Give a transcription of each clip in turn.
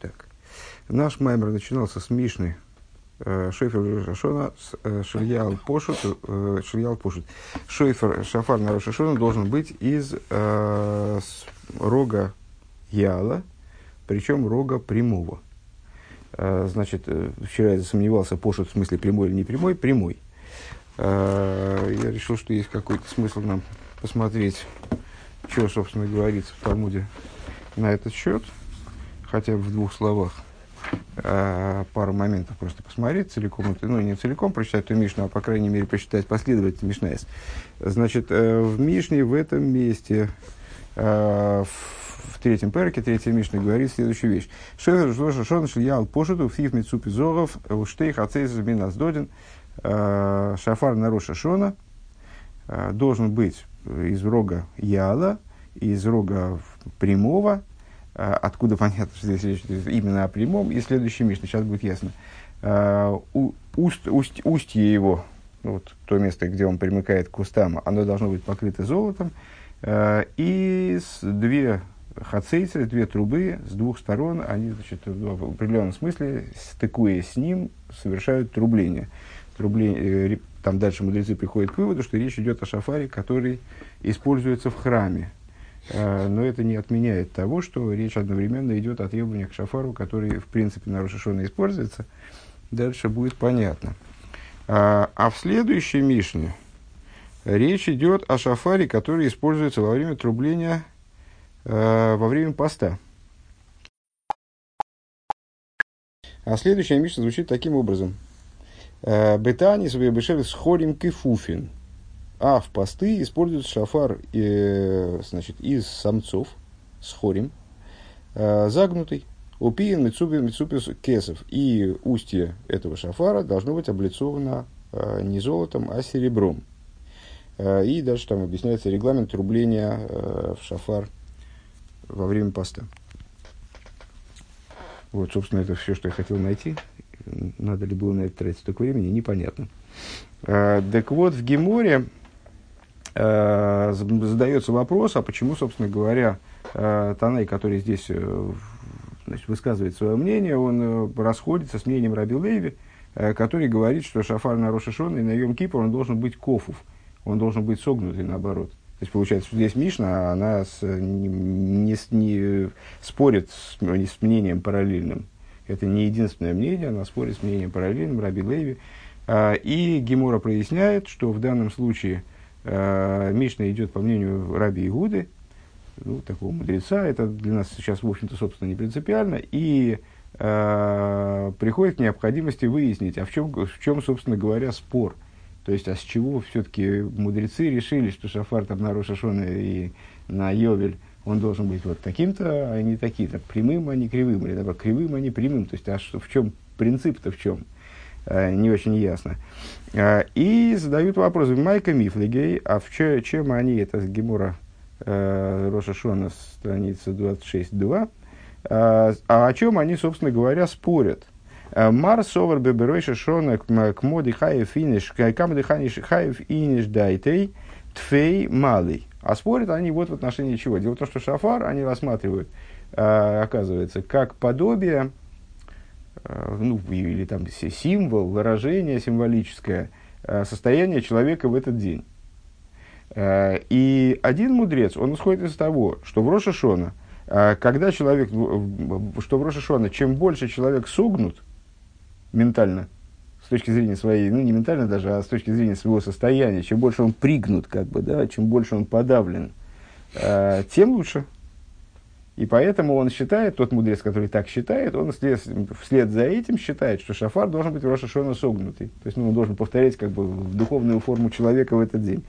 Так. Наш маймер начинался с Мишны э, Шойфер Шашона, э, Шильял Пошут, э, Шильял Пошут. Шойфер Шафар на Рошашона должен быть из рога Яла, причем рога прямого. Значит, вчера я засомневался, Пошут в смысле прямой или не прямой, прямой. Я решил, что есть какой-то смысл нам посмотреть, что, собственно, говорится в Талмуде на этот счет, хотя бы в двух словах э, пару моментов просто посмотреть целиком, ну не целиком прочитать эту Мишну, а по крайней мере посчитать последовательность Мишнаес. Значит, э, в Мишне в этом месте, э, в, в третьем перке, третья Мишна говорит следующую вещь. Шефер Шон Шильял Пошуту, Фив Мицупи Зоров, Уштейх Ацейс Минас Додин, э, Шафар Нароша Шона, э, должен быть из рога Яла, из рога прямого, откуда понятно, что здесь речь идет именно о прямом, и следующий Мишна, сейчас будет ясно. А, уст, уст, устье его, вот то место, где он примыкает к кустам, оно должно быть покрыто золотом, а, и с две хацейцы, две трубы с двух сторон, они значит, в определенном смысле, стыкуясь с ним, совершают трубление. трубление э, там дальше мудрецы приходят к выводу, что речь идет о шафаре, который используется в храме. Э, но это не отменяет того, что речь одновременно идет о требованиях к шафару, который, в принципе, на Рошашона используется. Дальше будет понятно. А, а в следующей Мишне речь идет о шафаре, который используется во время трубления э, во время поста. А следующая Мишна звучит таким образом. «Э, Бетани с сходим кефуфин – а в посты используют шафар э, значит, из самцов с хорем, э, загнутый, упиен мицупи мицупис кесов. И устье этого шафара должно быть облицовано э, не золотом, а серебром. Э, и дальше там объясняется регламент рубления э, в шафар во время поста. Вот, собственно, это все, что я хотел найти. Надо ли было на это тратить столько времени, непонятно. Э, так вот, в Геморе задается вопрос, а почему, собственно говоря, э, Таней, который здесь э, значит, высказывает свое мнение, он э, расходится с мнением Раби Леви, э, который говорит, что шафар на Рошашон и на Йом Кипр он должен быть кофув, он должен быть согнутый наоборот. То есть получается, что здесь Мишна, она с, не, не, не спорит с, с мнением параллельным. Это не единственное мнение, она спорит с мнением параллельным Раби Леви. А, и Гемора проясняет, что в данном случае – Э, Мишна идет по мнению Раби Игуды, ну, такого мудреца, это для нас сейчас, в общем-то, собственно, не принципиально, и э, приходит к необходимости выяснить, а в чем, в чем, собственно говоря, спор. То есть, а с чего все-таки мудрецы решили, что шафар там на Рошашона и на Йовель, он должен быть вот таким-то, а не таким-то, прямым, а не кривым, или наоборот, кривым, а не прямым. То есть, а в чем принцип-то в чем? Э, не очень ясно. Э, и задают вопрос, Майка Мифлигей, а в че, чем они, это Гемора э, Роша Шона, страница 26.2, а о чем они, собственно говоря, спорят. Мар совар беберойша шона к моди хаев финиш, камди хаев иниш дайтей, тфей малый. А спорят они вот в отношении чего? Дело в том, что шафар они рассматривают, оказывается, как подобие ну, или там символ, выражение символическое э, состояние человека в этот день. Э, и один мудрец, он исходит из того, что в Рошашона, когда человек, что в Рошашона, чем больше человек согнут ментально, с точки зрения своей, ну не ментально даже, а с точки зрения своего состояния, чем больше он пригнут, как бы, да, чем больше он подавлен, тем лучше. И поэтому он считает, тот мудрец, который так считает, он вслед, вслед за этим считает, что шафар должен быть Рошашона согнутый. То есть ну, он должен повторять как бы духовную форму человека в этот день.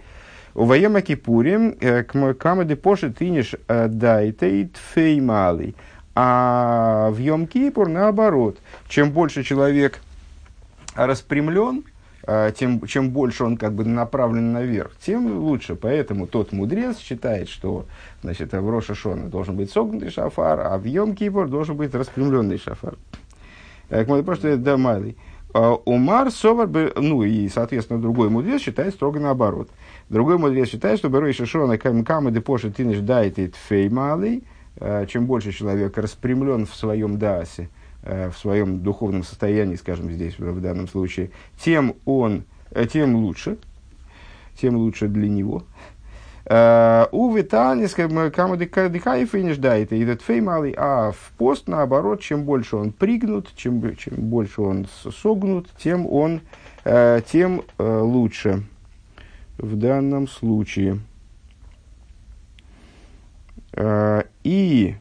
У воема кипурим э, камады поши тынешь э, дайтей тфей малый. А в Йом Кипур наоборот. Чем больше человек распрямлен, тем, чем больше он как бы направлен наверх, тем лучше. Поэтому тот мудрец считает, что значит, в Роша Шона должен быть согнутый шафар, а в Йом Кипр должен быть распрямленный шафар. Просто это малый. А, Умар Совар, ну и, соответственно, другой мудрец считает строго наоборот. Другой мудрец считает, что Берой Шишона Камы Депоши Тиниш Дайтит Фей Малый, э, чем больше человек распрямлен в своем даасе, в своем духовном состоянии, скажем здесь в данном случае, тем он, тем лучше, тем лучше для него. У Витанис, кому декаев и не ждает, и этот фей малый, а в пост, наоборот, чем больше он пригнут, чем, чем больше он согнут, тем он, тем лучше в данном случае. И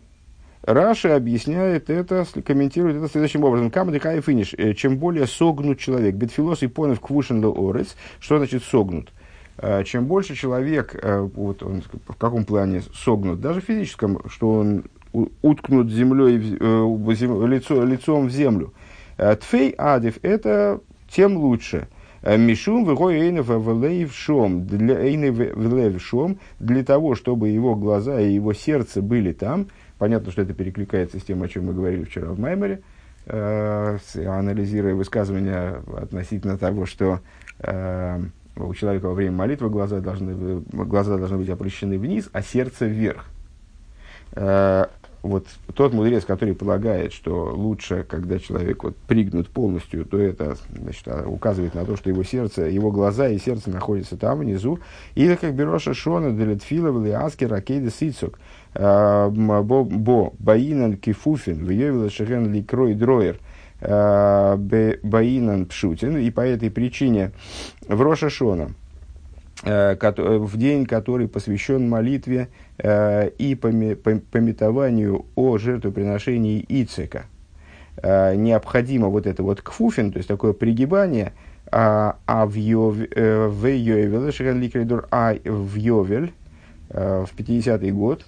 Раша объясняет это, комментирует это следующим образом. Камады хай финиш. Чем более согнут человек. Бетфилос и понов квушен орец. Что значит согнут? Э, чем больше человек, э, вот он в каком плане согнут, даже в физическом, что он уткнут землей, э, лицо, лицом в землю. Тфей адив – это тем лучше. Мишум для того, чтобы его глаза и его сердце были там. Понятно, что это перекликается с тем, о чем мы говорили вчера в Маймере, анализируя высказывания относительно того, что у человека во время молитвы глаза должны, глаза должны быть опущены вниз, а сердце вверх. Э, вот тот мудрец, который полагает, что лучше, когда человек вот пригнут полностью, то это значит, а, указывает на то, что его сердце, его глаза и сердце находятся там внизу. Или как Бероша Шона, Делетфилов, Лиаски, Ракейда Сицук, э, Бо, Баинан, Кифуфин, Вьевила Шехен, Ликрой, Дроер – Э, Баинан Пшутин, и по этой причине в Рошашона, э, в день, который посвящен молитве э, и пометованию о жертвоприношении Ицека, необходимо вот это вот кфуфин, то есть такое пригибание, а, а в Йовель, а в Йовель, в 50-й год,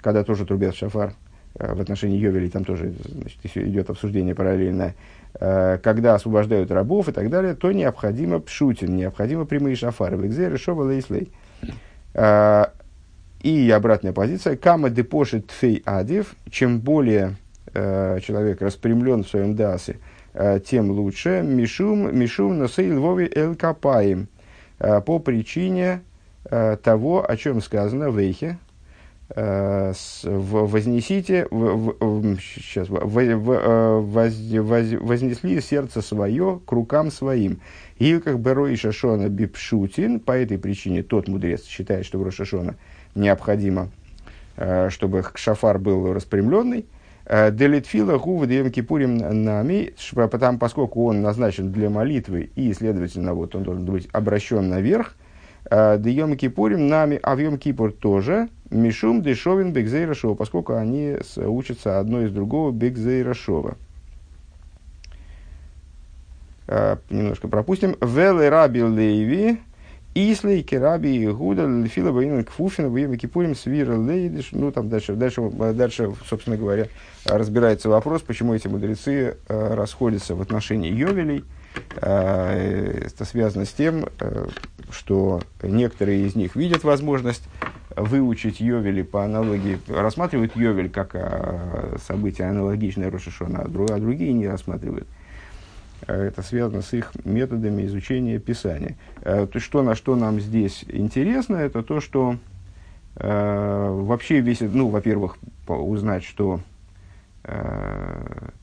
когда тоже трубят шафар, Э, в отношении Йовели там тоже значит, идет обсуждение параллельно, э, когда освобождают рабов и так далее, то необходимо пшутин, необходимо прямые шафары. Векзе решова лейслей. Э, и обратная позиция. Кама депошит тфей адив. Чем более человек распрямлен в своем дасе, тем лучше. Мишум, мишум носей львови эл капаим. По причине того, о чем сказано в Эйхе, Э, вознесите, в, в, сейчас, в, в, э, воз, воз, вознесли сердце свое к рукам своим. И как бы Рой Шашона Бипшутин, по этой причине тот мудрец считает, что в Рошашона необходимо, э, чтобы шафар был распрямленный. Делитфила гува дем кипурим нами, потому, поскольку он назначен для молитвы и, следовательно, вот он должен быть обращен наверх, Дьем Кипурим нами, а в Йом Кипур тоже, Мишум дешовин бекзейрашова, поскольку они учатся одно из другого бекзейрашова. А, немножко пропустим. Веле раби лейви, Ислей, Кераби, Гуда, Лефила, Баина, Кфуфина, Баина, Кипурим, Свира, Лейдиш. Ну, там дальше, дальше, дальше, собственно говоря, разбирается вопрос, почему эти мудрецы э, расходятся в отношении Йовелей. Э, это связано с тем, э, что некоторые из них видят возможность выучить Йовели по аналогии, рассматривают Йовель как а, событие аналогичное Рошашона, а, а другие не рассматривают. А, это связано с их методами изучения Писания. То есть, что, на что нам здесь интересно, это то, что вообще весь, ну, во-первых, узнать, что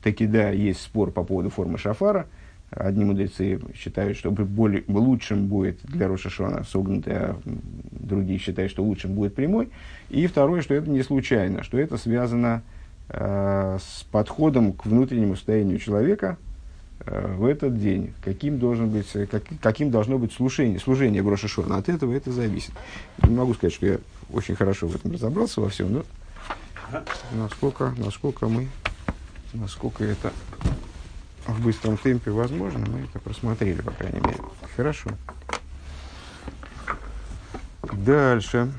таки да, есть спор по поводу формы шафара – Одни мудрецы считают, что более, лучшим будет для Рошашона согнутый, а другие считают, что лучшим будет прямой. И второе, что это не случайно, что это связано э, с подходом к внутреннему состоянию человека э, в этот день. Каким, должен быть, как, каким должно быть служение, служение в Рошашона. От этого это зависит. Не могу сказать, что я очень хорошо в этом разобрался во всем, но насколько, насколько мы, насколько это в быстром темпе возможно, мы это просмотрели, по крайней мере. Хорошо. Дальше.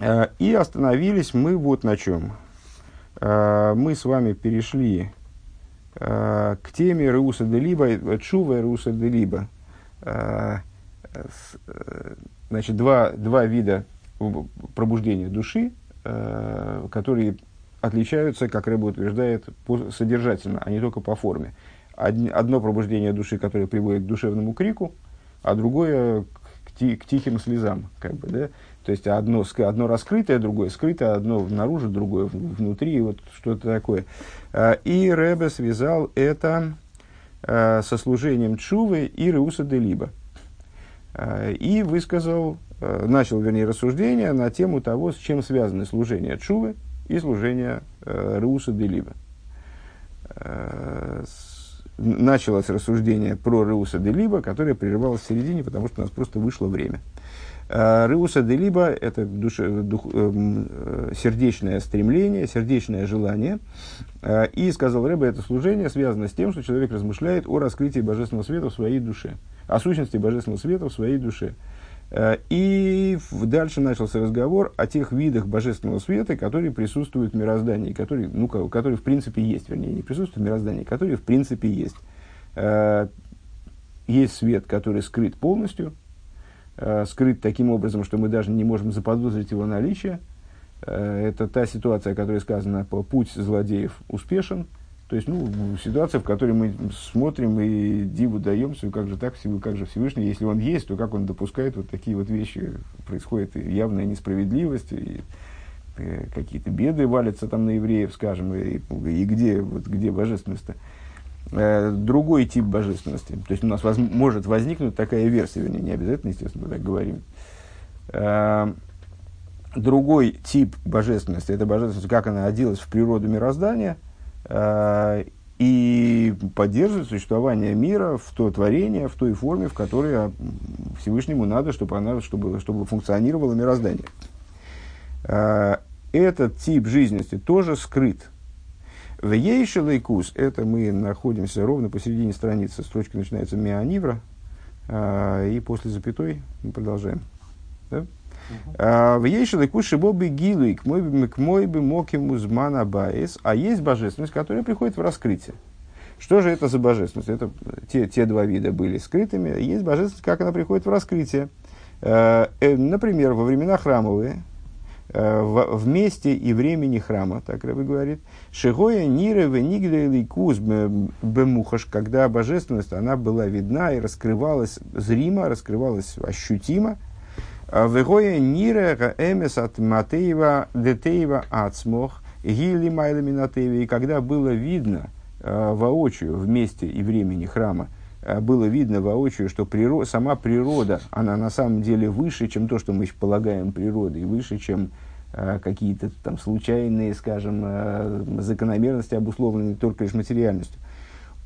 А, и остановились мы вот на чем. А, мы с вами перешли а, к теме Руса де Либа, Чува Руса де Либа. Значит, два, два вида пробуждения души, которые отличаются, как Рэба утверждает, по, содержательно, а не только по форме. Одно пробуждение души, которое приводит к душевному крику, а другое к, ти, к тихим слезам. Как бы, да? То есть одно, одно раскрытое, другое скрытое, одно наружу, другое внутри, вот что-то такое. Э, и Рэбе связал это э, со служением Чувы и Реуса де Либа. И высказал, начал, вернее, рассуждение на тему того, с чем связаны служение Чувы и служение Реуса де Либа началось рассуждение про Реуса де Либа, которое прерывалось в середине, потому что у нас просто вышло время. Э, Реуса де Либа – это душе, дух, э, сердечное стремление, сердечное желание. Э, и, сказал Рэбе, это служение связано с тем, что человек размышляет о раскрытии божественного света в своей душе, о сущности божественного света в своей душе. Э, и дальше начался разговор о тех видах божественного света, которые присутствуют в мироздании, которые, ну, которые в принципе есть, вернее, не присутствуют в мироздании, которые в принципе есть. Э, есть свет, который скрыт полностью, э, скрыт таким образом, что мы даже не можем заподозрить его наличие. Это та ситуация, о которой сказано, путь злодеев успешен – то есть, ну, ситуация, в которой мы смотрим и диву даемся, как же так, как же Всевышний, если он есть, то как он допускает вот такие вот вещи, происходит явная несправедливость, и, и э, какие-то беды валятся там на евреев, скажем, и, и где, вот, где божественность-то. Э, другой тип божественности. То есть у нас воз, может возникнуть такая версия, вернее, не обязательно, естественно, мы так говорим. Э, другой тип божественности, это божественность, как она оделась в природу мироздания – и поддерживает существование мира в то творение, в той форме, в которой а, Всевышнему надо, чтобы, она, чтобы, чтобы функционировало мироздание. Э, этот тип жизненности тоже скрыт. В Ейшелайкус, это мы находимся ровно посередине страницы, строчка начинается Мианивра, э, и после запятой мы продолжаем. Да? А, в Ейшелы куши бобы гилуй к мой бы моким узмана баис, а есть божественность, которая приходит в раскрытие. Что же это за божественность? Это те, те два вида были скрытыми. Есть божественность, как она приходит в раскрытие. Э, э, например, во времена храмовые, э, в, месте и времени храма, так Рэбби говорит, Шигоя Нира Венигля Куз Бемухаш, когда божественность, она была видна и раскрывалась зримо, раскрывалась ощутимо, Вегоя нира эмес от Матеева детеева ацмох гили майлами натеева. И когда было видно э, воочию в месте и времени храма, э, было видно воочию, что природа, сама природа, она на самом деле выше, чем то, что мы полагаем природой, выше, чем э, какие-то там случайные, скажем, закономерности, обусловленные только лишь материальностью.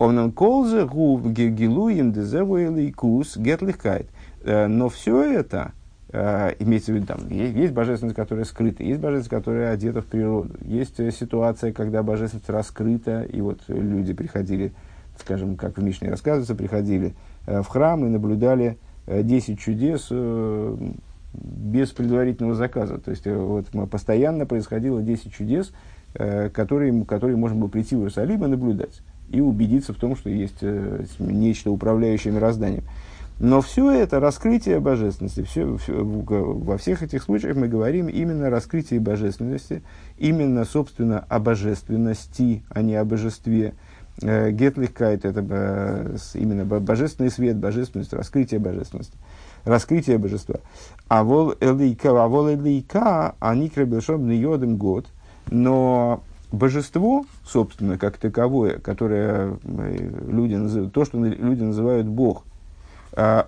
Он колзе гилуем дезевуэлый кус гетлихкайт. Но все это, Uh, имеется в виду, там, есть, есть божественность, которая скрыта, есть божественность, которая одета в природу, есть э, ситуация, когда божественность раскрыта, и вот люди приходили, скажем, как в Мишне рассказывается, приходили uh, в храм и наблюдали uh, 10 чудес без предварительного заказа. То есть, вот, постоянно происходило 10 чудес, которые, которые можно было прийти в Иерусалим и наблюдать, и убедиться в том, что есть нечто управляющее мирозданием. Но все это раскрытие божественности, все, все, во всех этих случаях мы говорим именно о раскрытии божественности, именно, собственно, о божественности, а не о божестве. Э, Гетлихкайт – это э, именно божественный свет, божественность, раскрытие божественности, раскрытие божества. А вол элейка, а вол элейка, они крабешом йодом год, но божество, собственно, как таковое, которое э, люди называют, то, что люди называют Бог –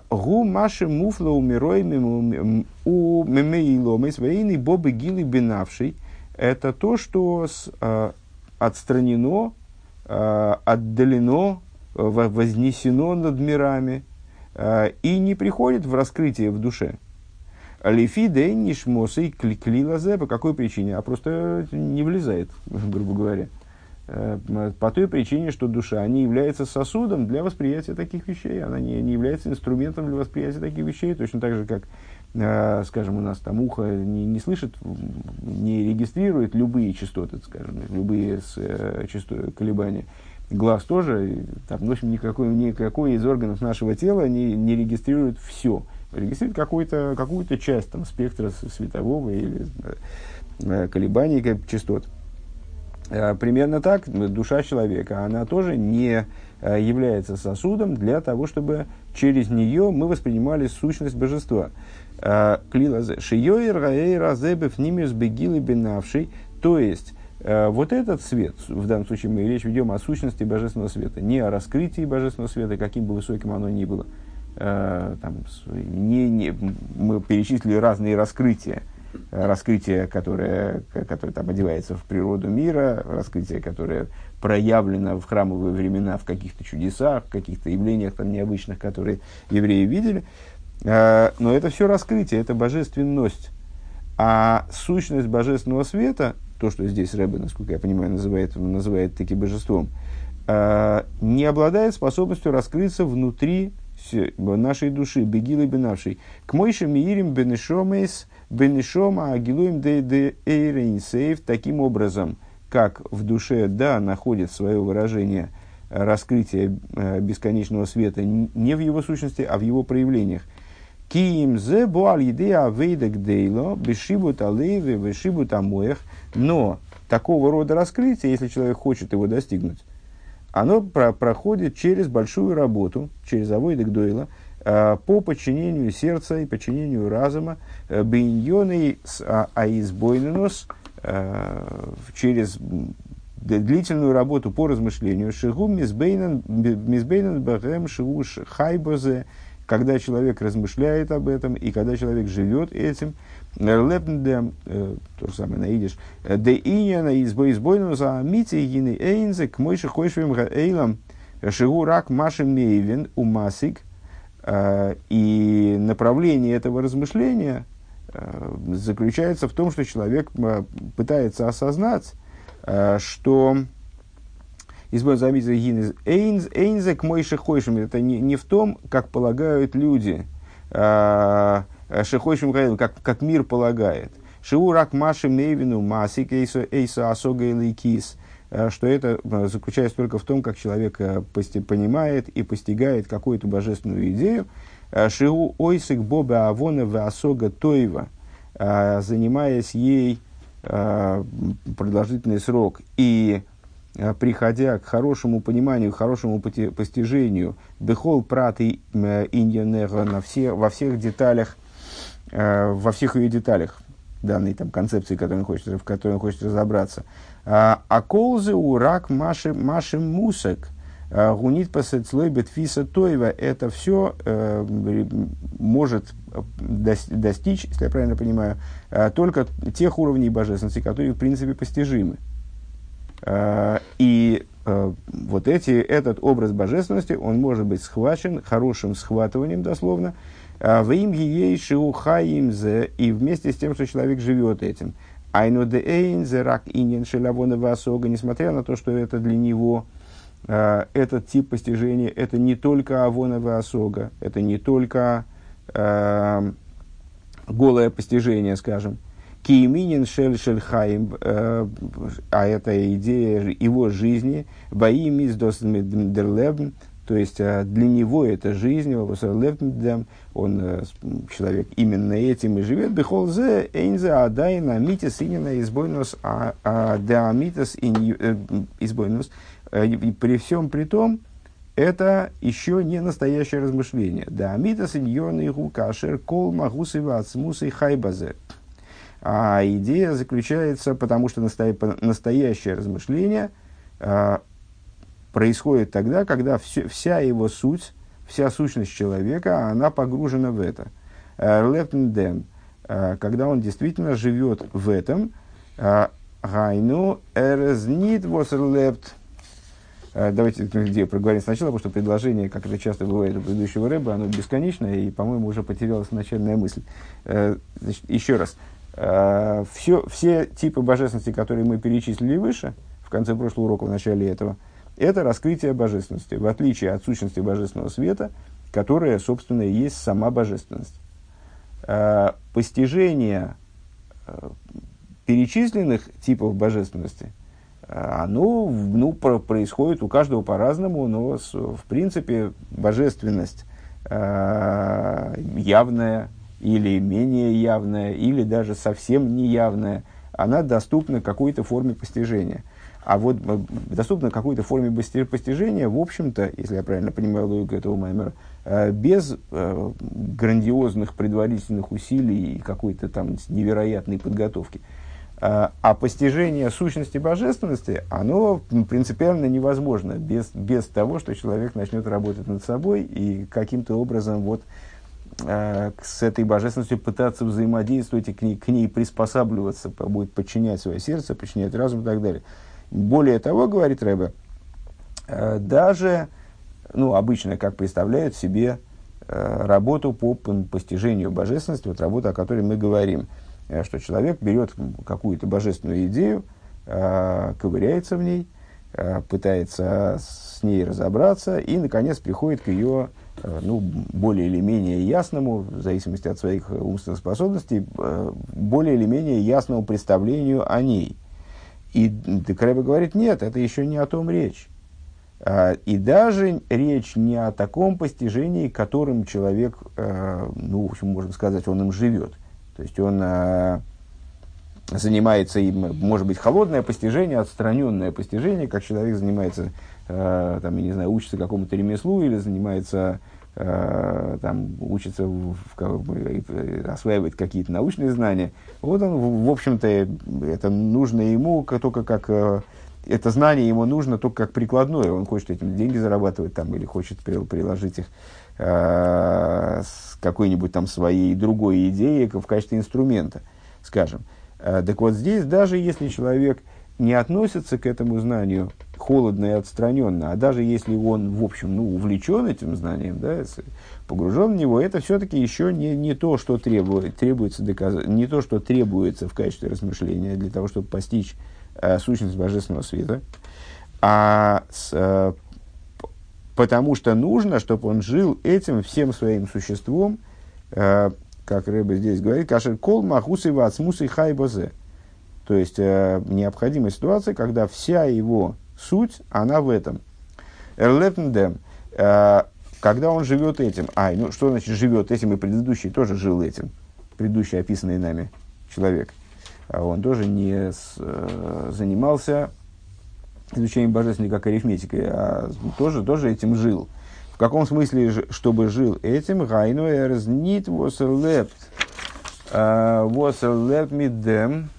Гу маши муфла умирой у мемеиломы своейный бобы гилы бинавший. Это то, что отстранено, отдалено, вознесено над мирами и не приходит в раскрытие в душе. Лифи дэнниш мосей клилазе по какой причине? А просто не влезает, грубо говоря. Э, по той причине, что душа не является сосудом для восприятия таких вещей, она не, не является инструментом для восприятия таких вещей, точно так же, как, э, скажем, у нас там ухо не, не слышит, не регистрирует любые частоты, скажем, любые с, э, частоты, колебания. Глаз тоже, там, в общем, никакой, никакой из органов нашего тела не, не регистрирует все. Регистрирует какую-то какую часть там, спектра светового или э, колебаний частот. Примерно так душа человека, она тоже не является сосудом для того, чтобы через нее мы воспринимали сущность божества. Бенавший. То есть, вот этот свет, в данном случае мы речь ведем о сущности божественного света, не о раскрытии божественного света, каким бы высоким оно ни было. Там, не, не, мы перечислили разные раскрытия раскрытие, которое, которое там одевается в природу мира, раскрытие, которое проявлено в храмовые времена в каких-то чудесах, в каких-то явлениях там необычных, которые евреи видели. А, но это все раскрытие, это божественность. А сущность божественного света, то, что здесь Рэбе, насколько я понимаю, называет, называет таки божеством, а, не обладает способностью раскрыться внутри нашей души, бегилы бенавшей. К мойшим миирим бенешомейс Бенешома агилуем де эйрейнсейв таким образом, как в душе да находит свое выражение раскрытие э, бесконечного света не в его сущности, а в его проявлениях. Киим зе буаль идея вейдек дейло, бешибут алейве, бешибут амоях. Но такого рода раскрытие, если человек хочет его достигнуть, оно про проходит через большую работу, через авойдек дойла, Э, по подчинению сердца и подчинению разума э, бейньоной а, аизбойненос э, через длительную работу по размышлению шигу мизбейнен бэгэм шигу хайбозе когда человек размышляет об этом и когда человек живет этим лепндем то же самое наидишь де иньяна избойненос а мити гины эйнзе к мойши хойшвим эйлам шигу рак машем мейвен умасик Э, и направление этого размышления э, заключается в том, что человек э, пытается осознать, что Избавь заметил Эйнзе к мой шехойшим. Это не, не в том, как полагают люди, шехойшим как, как мир полагает. Шиурак маши мейвину масик эйса асога и кис. Э, что это э, заключается только в том, как человек э, понимает и постигает какую-то божественную идею. Шиу ойсик боба авона в асога тойва, занимаясь ей продолжительный срок и приходя к хорошему пониманию, к хорошему постижению, бехол прат и на все, во всех деталях, во всех ее деталях данной там, концепции, в которой он хочет разобраться – а колзы урак маши, маши мусек. А, гунит пасецлой бетфиса тойва. Это все э, может достичь, если я правильно понимаю, э, только тех уровней божественности, которые в принципе постижимы. Э, и э, вот эти, этот образ божественности, он может быть схвачен хорошим схватыванием дословно, в им ей шиухаимзе, и вместе с тем, что человек живет этим – Айну де эйн зерак инин шелявона васога, несмотря на то, что это для него, э, этот тип постижения, это не только авона васога, это не только э, голое постижение, скажем, Кииминин шель шельхаим, э, а это идея его жизни, бои миздос дерлебн, то есть э, для него это жизнь, он э, человек именно этим и живет. Бехолзе эйнзе адайна митис инина избойнус а, а деамитас э, избойнус. При всем при том, это еще не настоящее размышление. Деамитас иньон игу кашер кол магусы вацмусы хайбазе. А идея заключается, потому что настоящее размышление происходит тогда, когда все, вся его суть, вся сущность человека, она погружена в это. Лептендем, э, когда он действительно живет в этом, э, гайну эрезнит. Э, давайте где проговорим сначала, потому что предложение, как это часто бывает у предыдущего рэба, оно бесконечное, и, по-моему, уже потерялась начальная мысль. Значит, еще раз. Все, все типы божественности, которые мы перечислили выше, в конце прошлого урока, в начале этого – это раскрытие божественности, в отличие от сущности божественного света, которая, собственно, и есть сама божественность. Э, постижение э, перечисленных типов божественности, э, оно ну, про, происходит у каждого по-разному, но в принципе божественность явная или менее явная, или даже совсем неявная, она доступна какой-то форме постижения – А вот э, доступно какой-то форме постижения, в общем-то, если я правильно понимаю логику этого маймера, э, без э, грандиозных предварительных усилий и какой-то там невероятной подготовки. А постижение сущности божественности, оно принципиально невозможно без, без того, что человек начнет работать над собой и каким-то образом вот, с этой божественностью пытаться взаимодействовать и к ней, к ней приспосабливаться, будет подчинять свое сердце, подчинять разум и так далее. Более того, говорит Рэбе, э, даже, ну, обычно, как представляют себе э, работу по постижению божественности, вот работа, о которой мы говорим, э, что человек берет какую-то божественную идею, ковыряется в ней, пытается с ней разобраться и, наконец, приходит к ее ну, более или менее ясному, в зависимости от своих умственных способностей, более или менее ясному представлению о ней. И Декребе говорит, нет, это еще не о том речь. А, и даже речь не о таком постижении, которым человек, а, ну, в общем, можно сказать, он им живет. То есть он а, занимается им, может быть, холодное постижение, отстраненное постижение, как человек занимается, там, я не знаю, учится какому-то ремеслу или занимается Э, там, учится, в, в, осваивает какие-то научные знания. Вот он, в, в общем-то, это нужно ему только как... Э, это знание ему нужно только как прикладное. Он хочет этим деньги зарабатывать там, или хочет приложить их э, с какой-нибудь там своей другой идеей в качестве инструмента, скажем. Э, так вот здесь, даже если человек не относится к этому знанию холодно и отстраненно, а даже если он, в общем, ну, увлечен этим знанием, да, погружен в него, это все-таки еще не, не то, что требует, требуется доказать, не то, что требуется в качестве размышления для того, чтобы постичь э, сущность божественного света, а с, э, потому что нужно, чтобы он жил этим всем своим существом, э, как Рэбе здесь говорит, кашер кол махусы вацмусы хайбозе. То есть э, необходимая ситуация, когда вся его Суть, она в этом. Эрлепндем, э, когда он живет этим, ай, ну что значит живет этим, и предыдущий тоже жил этим, предыдущий описанный нами человек. А он тоже не с, э, занимался изучением божественной как арифметикой, а тоже, тоже этим жил. В каком смысле, чтобы жил этим? Гайну эрзнит восерлепт. Э, восерлепт мидем.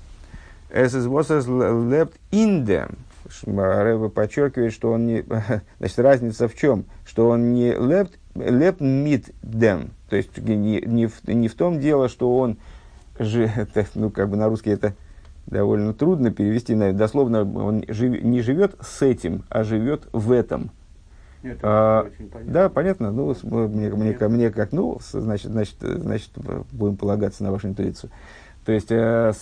Эсэс восерлепт индем. Рэба подчеркивает, что он не... Значит, разница в чем? Что он не леп, леп мид дем. То есть, не, не, в, не в том дело, что он... Же, ну, как бы на русский это довольно трудно перевести. Дословно, он жив, не живет с этим, а живет в этом. Нет, а, понятно. Да, понятно. Ну, мне, мне, мне как, ну, значит, значит, значит, будем полагаться на вашу интуицию. То есть, э,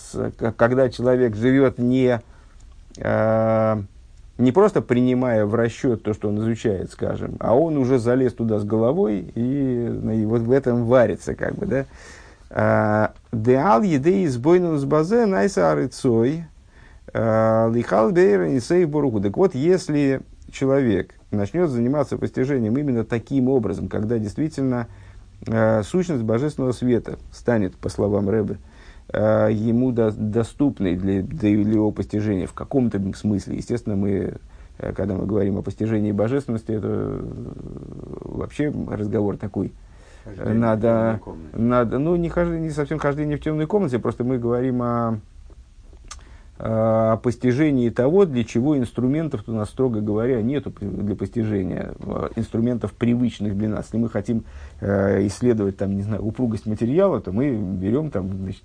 когда человек живет не не просто принимая в расчет то, что он изучает, скажем, а он уже залез туда с головой и, ну, и вот в этом варится, как бы, да. А, Деал еды из бойнус базе найса арыцой а, лихал и боругу. Так вот, если человек начнет заниматься постижением именно таким образом, когда действительно сущность божественного света станет, по словам Рэбе, ему до, доступной для, для его постижения в каком-то смысле. Естественно, мы, э, когда мы говорим о постижении божественности, это э, вообще разговор такой. Хождение надо, надо, ну, не, хождение, не совсем хождение в темной комнате, просто мы говорим о о постижении того, для чего инструментов у нас, строго говоря, нету для постижения инструментов привычных для нас. Если мы хотим э, исследовать, там, не знаю, упругость материала, то мы берем там, значит,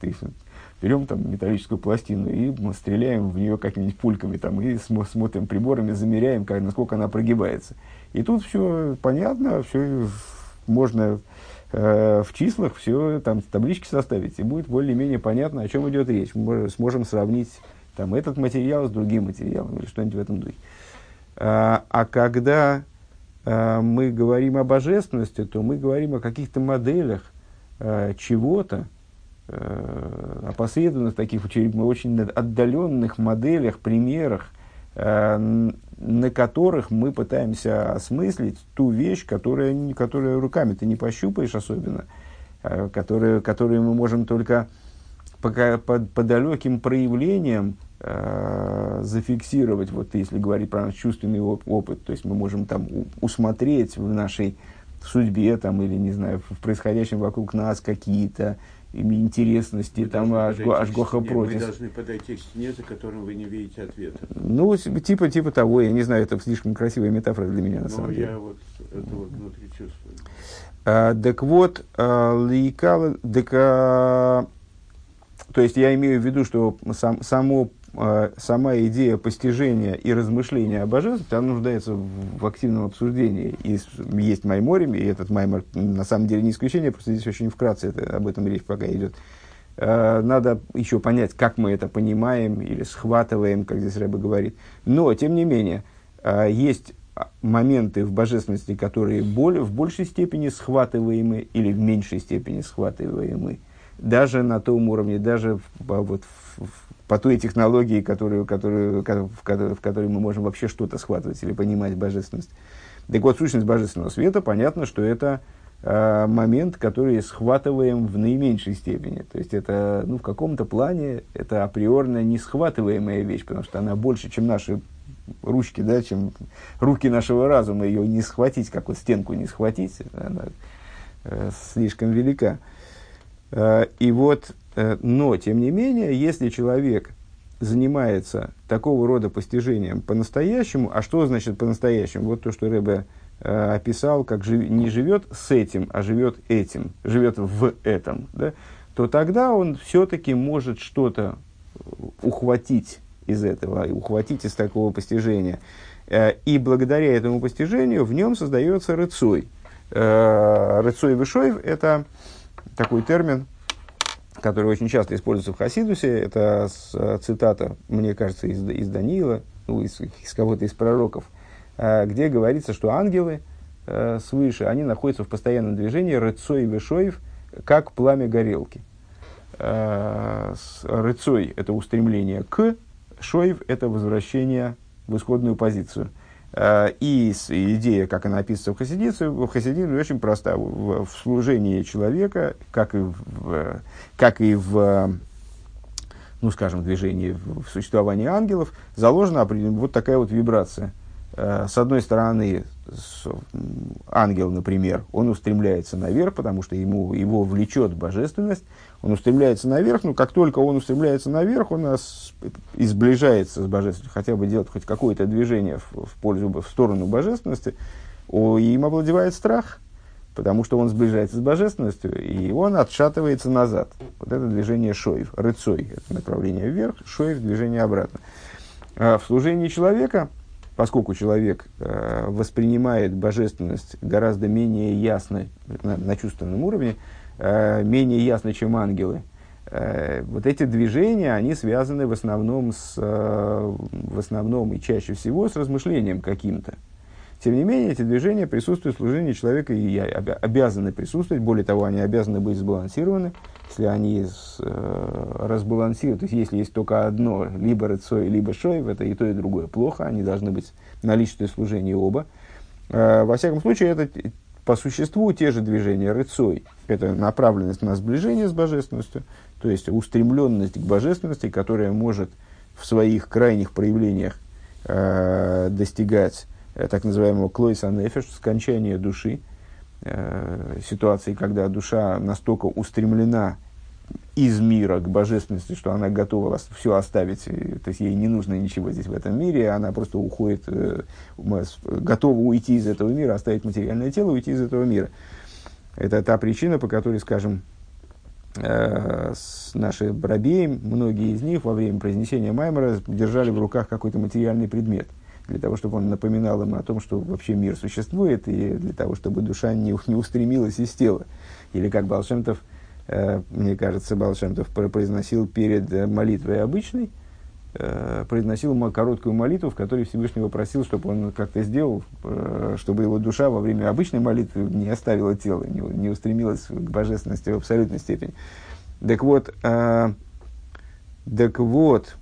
берем там металлическую пластину и стреляем в нее какими-нибудь пульками там, и см- смотрим приборами, замеряем, как, насколько она прогибается. И тут все понятно, все можно э, в числах все там таблички составить, и будет более-менее понятно, о чем идет речь. Мы сможем сравнить там, этот материал с другим материалом или что-нибудь в этом духе. А, а когда а, мы говорим о божественности, то мы говорим о каких-то моделях а, чего-то, а, последовательных таких очень отдаленных моделях, примерах, а, на которых мы пытаемся осмыслить ту вещь, которая, которая руками ты не пощупаешь особенно, а, которую, которую мы можем только по, по, по далеким проявлениям э, зафиксировать, вот если говорить про наш чувственный опыт, то есть мы можем там усмотреть в нашей судьбе там, или, не знаю, в происходящем вокруг нас какие-то интересности, мы там ажго, ажгоха против. Мы должны подойти к стене, за которым вы не видите ответа. Ну, типа, типа того, я не знаю, это слишком красивая метафора для меня, на Но самом я деле. вот это вот внутри чувствую. А, так вот, а, лейкал, так, а, то есть я имею в виду, что сам, само а, сама идея постижения и размышления о божественности, она нуждается в, в активном обсуждении. И есть Майморим, и этот Маймор на самом деле не исключение, просто здесь очень вкратце это, об этом речь пока идет. А, надо еще понять, как мы это понимаем или схватываем, как здесь Рэба говорит. Но, тем не менее, а, есть моменты в божественности, которые более, в большей степени схватываемы или в меньшей степени схватываемы. Даже на том уровне, даже вот, по той технологии, которую, которую, в, которой, в которой мы можем вообще что-то схватывать или понимать божественность. Так вот, сущность божественного света, понятно, что это э, момент, который схватываем в наименьшей степени. То есть это, ну, в каком-то плане, это априорно не схватываемая вещь, потому что она больше, чем наши ручки, да, чем руки нашего разума, ее не схватить, как вот стенку не схватить, она э, слишком велика. И вот Э, но, тем не менее, если человек занимается такого рода постижением по-настоящему, а что значит по-настоящему? Вот то, что Рэбе э, описал, как жив, не живет с этим, а живет этим, живет в этом, да, то тогда он все-таки может что-то ухватить из этого, ухватить из такого постижения. Э, и благодаря этому постижению в нем создается рыцой. Э, рыцой вышоев – это такой термин, который очень часто используется в Хасидусе, это э, цитата, мне кажется, из, из Даниила, ну, из, из кого-то из пророков, э, где говорится, что ангелы э, свыше, они находятся в постоянном движении рыцой и вышоев, как пламя горелки. Рыцой – это устремление к, шоев – это возвращение в исходную позицию – и идея, как она описывается в Хасидице, в Хасидице очень проста. В, в служении человека, как и в, как и в ну, скажем, движении, в существовании ангелов, заложена вот такая вот вибрация. Э, с одной стороны, ангел, например, он устремляется наверх, потому что ему, его влечет божественность, он устремляется наверх, но как только он устремляется наверх, он нас изближается с божественностью, хотя бы делает хоть какое-то движение в, в пользу, в сторону божественности, о, им овладевает страх, потому что он сближается с божественностью, и он отшатывается назад. Вот это движение шоев, рыцой, это направление вверх, шоев, движение обратно. А в служении человека, поскольку человек э, воспринимает божественность гораздо менее ясно на, на чувственном уровне, менее ясно, чем ангелы. Э, вот эти движения, они связаны в основном, с, э, в основном и чаще всего с размышлением каким-то. Тем не менее, эти движения присутствуют в служении человека и обязаны присутствовать. Более того, они обязаны быть сбалансированы. Если они с, э, разбалансируют, то есть если есть только одно, либо рыцой, либо шоев, это и то, и другое плохо. Они должны быть наличные служения оба. Э, во всяком случае, это по существу те же движения рыцой – это направленность на сближение с божественностью, то есть устремленность к божественности, которая может в своих крайних проявлениях э, достигать э, так называемого клойса нефеш, скончания души, э, ситуации, когда душа настолько устремлена из мира к божественности, что она готова все оставить, то есть ей не нужно ничего здесь в этом мире, она просто уходит, э, готова уйти из этого мира, оставить материальное тело, уйти из этого мира. Это та причина, по которой, скажем, э, наши брабеи, многие из них во время произнесения Маймера держали в руках какой-то материальный предмет, для того, чтобы он напоминал им о том, что вообще мир существует, и для того, чтобы душа не, не устремилась из тела. Или как Балшемтов – мне кажется, Балшемтов произносил перед э, молитвой обычной, э, произносил короткую молитву, в которой Всевышнего просил, чтобы он как-то сделал, чтобы его душа во время обычной молитвы не оставила тело, не устремилась к божественности в абсолютной степени. Так вот, так вот,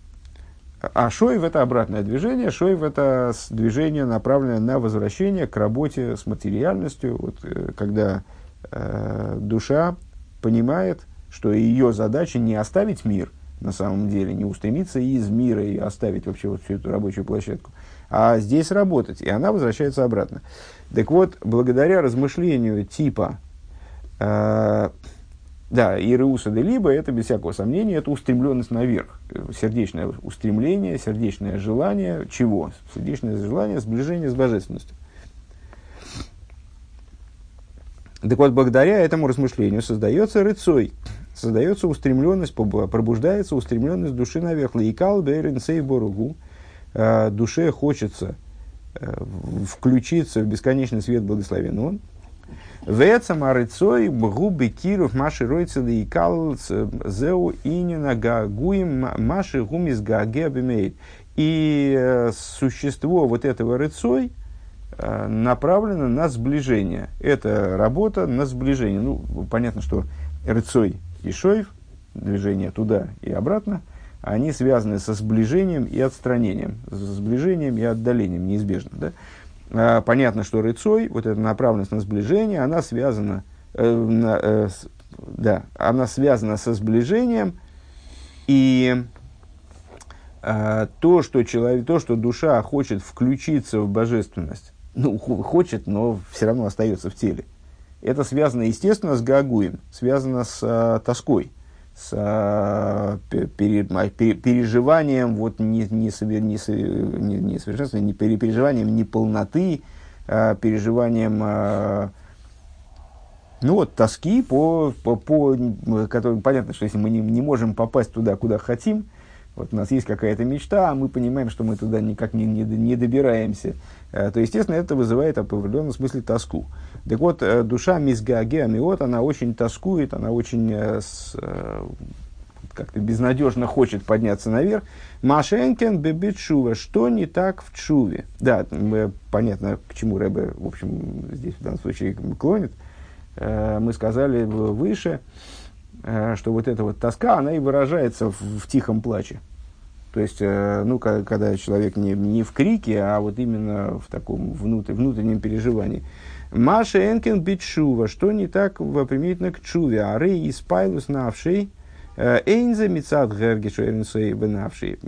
а шоев это обратное движение. Шоев это движение, направленное на возвращение к работе с материальностью. Вот, когда э, душа понимает, что ее задача не оставить мир на самом деле, не устремиться из мира и оставить вообще вот всю эту рабочую площадку, а здесь работать, и она возвращается обратно. Так вот, благодаря размышлению типа, э, да, Иреуса де либо, это без всякого сомнения, это устремленность наверх, сердечное устремление, сердечное желание, чего? Сердечное желание сближения с божественностью. Так вот, благодаря этому размышлению создается рыцой, создается устремленность, пробуждается устремленность души наверх. Лейкал бейрен сей боругу. Э, душе хочется э, включиться в бесконечный свет благословен он. Вецам арыцой бгубы киров маши ройца лейкал зеу инина гагуим маши гумис гаге И э, существо вот этого рыцой – направлена на сближение. Это работа на сближение. Ну, понятно, что рыцой и шоев, движение туда и обратно, они связаны со сближением и отстранением, с сближением и отдалением, неизбежно. Да? А, понятно, что рыцой, вот эта направленность на сближение, она связана, э, на, э, с, да, она связана со сближением, и э, то, что человек, то, что душа хочет включиться в божественность, ну, хочет, но все равно остается в теле. Это связано, естественно, с гагуем, связано с а, тоской, с а, пере, пере, переживанием вот, не, не, не, не, совершенства, не переживанием неполноты, а, переживанием а, ну вот, тоски по, по, по которым понятно, что если мы не, не можем попасть туда, куда хотим, вот у нас есть какая-то мечта, а мы понимаем, что мы туда никак не, не, не добираемся, э, то, естественно, это вызывает в определенном смысле тоску. Так вот, э, душа мизгаге амиот, она очень тоскует, она очень э, как-то безнадежно хочет подняться наверх. Машенкен бебит шува. Что не так в чуве? Да, понятно, к чему Рэбе, в общем, здесь в данном случае клонит. Мы сказали выше, что вот эта вот тоска, она и выражается в, в тихом плаче. То есть, э, ну, когда человек не, не в крике, а вот именно в таком внутр, внутреннем переживании. Маша Энкен Бичува, что не так применительно к чуве, а рей испайлус навший, э, эйнзе мицад гергишу эрнсей бенавший,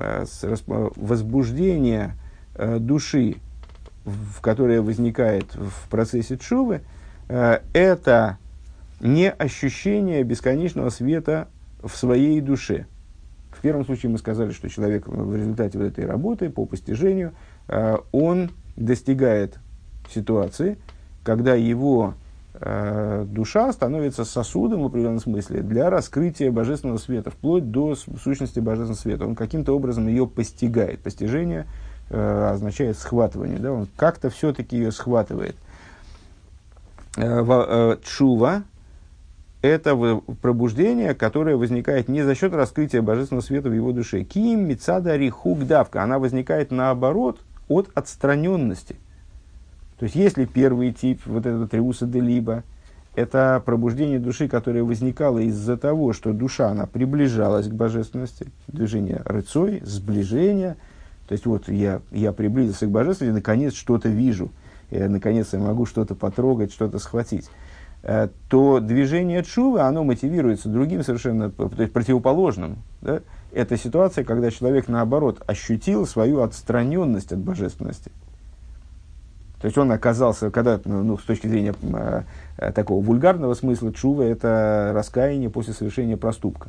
возбуждение души, в которое возникает в процессе чувы, это не ощущение бесконечного света в своей душе. В первом случае мы сказали, что человек в результате вот этой работы по постижению, э, он достигает ситуации, когда его э, душа становится сосудом в определенном смысле для раскрытия божественного света, вплоть до сущности божественного света. Он каким-то образом ее постигает. Постижение э, означает схватывание. Да? Он как-то все-таки ее схватывает. Чува, это пробуждение, которое возникает не за счет раскрытия божественного света в его душе. Ким мицада рихук давка. Она возникает наоборот от отстраненности. То есть, если первый тип, вот этот триуса де либо, это пробуждение души, которое возникало из-за того, что душа, она приближалась к божественности, движение рыцой, сближение. То есть, вот я, я приблизился к божественности, наконец что-то вижу, я, наконец я могу что-то потрогать, что-то схватить. Э, то движение чува, оно мотивируется другим совершенно, то есть противоположным. Да? Это ситуация, когда человек, наоборот, ощутил свою отстраненность от божественности. То есть он оказался, когда, ну, ну с точки зрения э, такого вульгарного смысла, чува – это раскаяние после совершения проступка.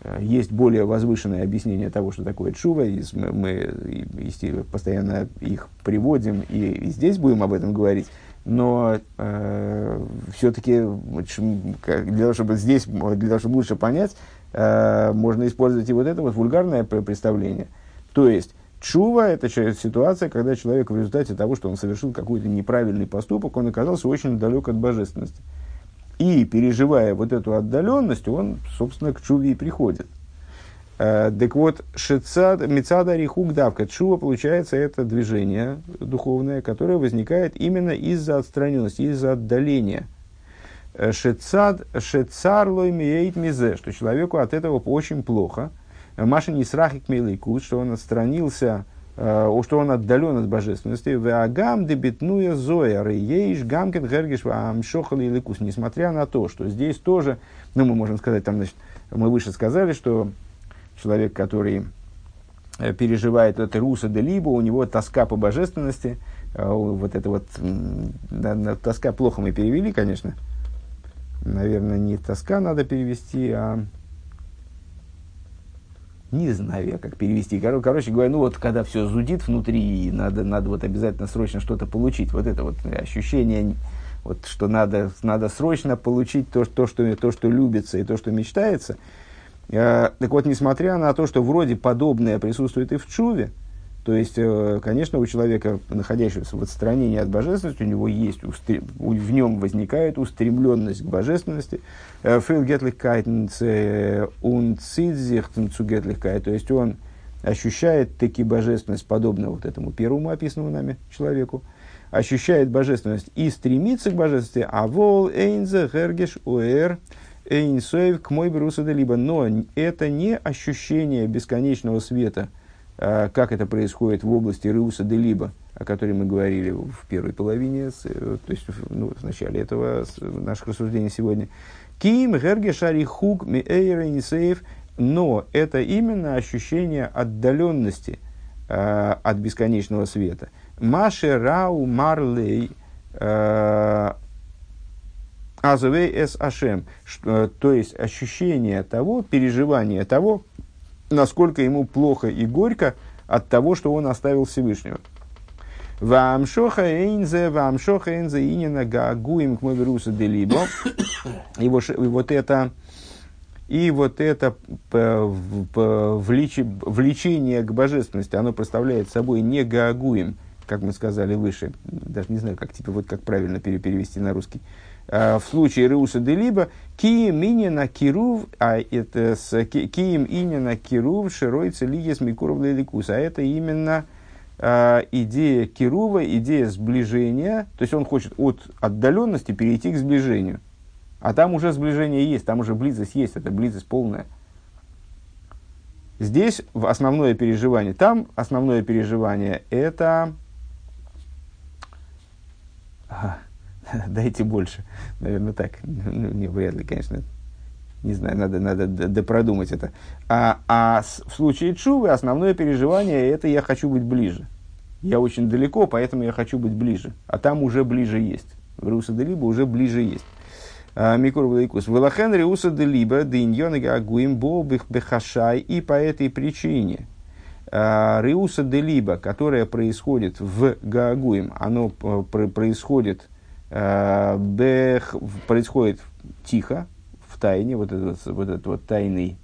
Э, есть более возвышенное объяснение того, что такое чува, и мы, мы постоянно их приводим, и, и здесь будем об этом говорить но э, все-таки для того, чтобы здесь, для того, чтобы лучше понять, э, можно использовать и вот это вот вульгарное представление. То есть, чува – это ситуация, когда человек в результате того, что он совершил какой-то неправильный поступок, он оказался очень далек от божественности. И, переживая вот эту отдаленность, он, собственно, к чуве и приходит – так вот, шицад, мецада рихук давка, чува, получается, это движение духовное, которое возникает именно из-за отстраненности, из-за отдаления. Э, шицад, шицар лой миейт мизе, что человеку от этого очень плохо. Маша не срахик милейкут, что он отстранился э, что он отдален от божественности. Веагам дебитнуя зоя рейеш гамкен гергиш амшохали ликус. Несмотря на то, что здесь тоже, ну, мы можем сказать, там, значит, мы выше сказали, что человек, который э, переживает это руса де либо, у него тоска по божественности, э, вот это вот, тоска плохо мы перевели, конечно, наверное, не тоска надо перевести, а не знаю как перевести. Кор- короче говоря, ну вот, когда все зудит внутри, надо, надо вот обязательно срочно что-то получить. Вот это вот ощущение, вот, что надо, надо срочно получить то, то, что, то, что любится и то, что мечтается. Э, так вот, несмотря на то, что вроде подобное присутствует и в Чуве, то есть, э, конечно, у человека, находящегося в отстранении от божественности, у него есть, в нем возникает устремленность к божественности. Фейлгетлихкайт то есть он ощущает таки божественность, подобно вот этому первому описанному нами человеку, ощущает божественность и стремится к божественности, а вол эйнзе гергеш уэр эйнсоев к мой либо, но это не ощущение бесконечного света – а, как это происходит в области Рыуса де Либо, о которой мы говорили в первой половине, то есть ну, в начале этого наших рассуждений сегодня. Ким Герге Шари Хук Миэйра но это именно ощущение отдаленности э, от бесконечного света. Маше Рау Марлей а, Азовей Эс Ашем, то есть ощущение того, переживание того, насколько ему плохо и горько от того, что он оставил Всевышнего. Вамшоха эйнзе, вамшоха эйнзе инина гаагуим к мовируса делибо. И вот это, и вот это влечение к божественности, оно представляет собой не гаагуем, как мы сказали выше, даже не знаю, как, типа, вот как правильно перевести на русский, Э, в случае Руса де Либо, Кием инина кирув, а это с Кием инина кирув широйца лигес микуров леликус. А это именно э, идея кирува, идея сближения. То есть он хочет от отдаленности перейти к сближению. А там уже сближение есть, там уже близость есть, это близость полная. Здесь основное переживание, там основное переживание это... дайте больше. Наверное, так. Ну, не, вряд ли, конечно. Не знаю, надо, надо допродумать это. А, а в случае Чувы основное переживание – это я хочу быть ближе. Я очень далеко, поэтому я хочу быть ближе. А там уже ближе есть. В Руса де Либо уже ближе есть. А, Микур Влайкус. Велахен Риуса де Либо, Диньон Гагуим Бобих Бехашай. И по этой причине а, Риуса де Либо, которое происходит в Гаагуим, оно э, происходит бех, происходит тихо, в тайне, вот этот вот, этот вот тайный,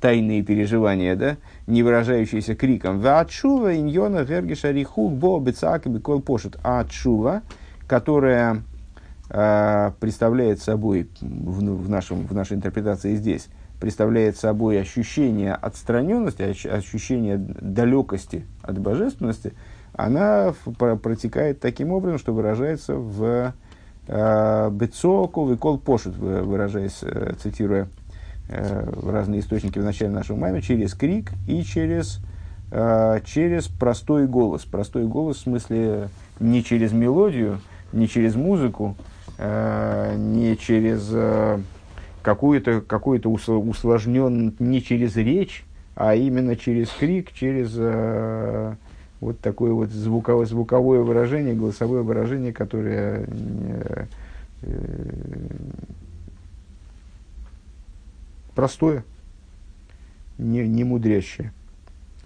тайные переживания, да, не выражающиеся криком. Вачува иньона гергиша рихук бо бецак бекол пошут. А чува, которая э, представляет собой в, в, нашем, в нашей интерпретации здесь, представляет собой ощущение отстраненности, ощущение далекости от божественности, она протекает таким образом, что выражается в Э, Бецоку, Викол Пошут, выражаясь, э, цитируя э, разные источники в начале нашего маме, через крик и через, через простой голос. Простой голос в смысле не через мелодию, не через музыку, не через какую-то какую усложненную, не через речь, а именно через крик, через вот такое вот звуковое, звуковое выражение, голосовое выражение, которое э, э, простое, не, не мудрящее.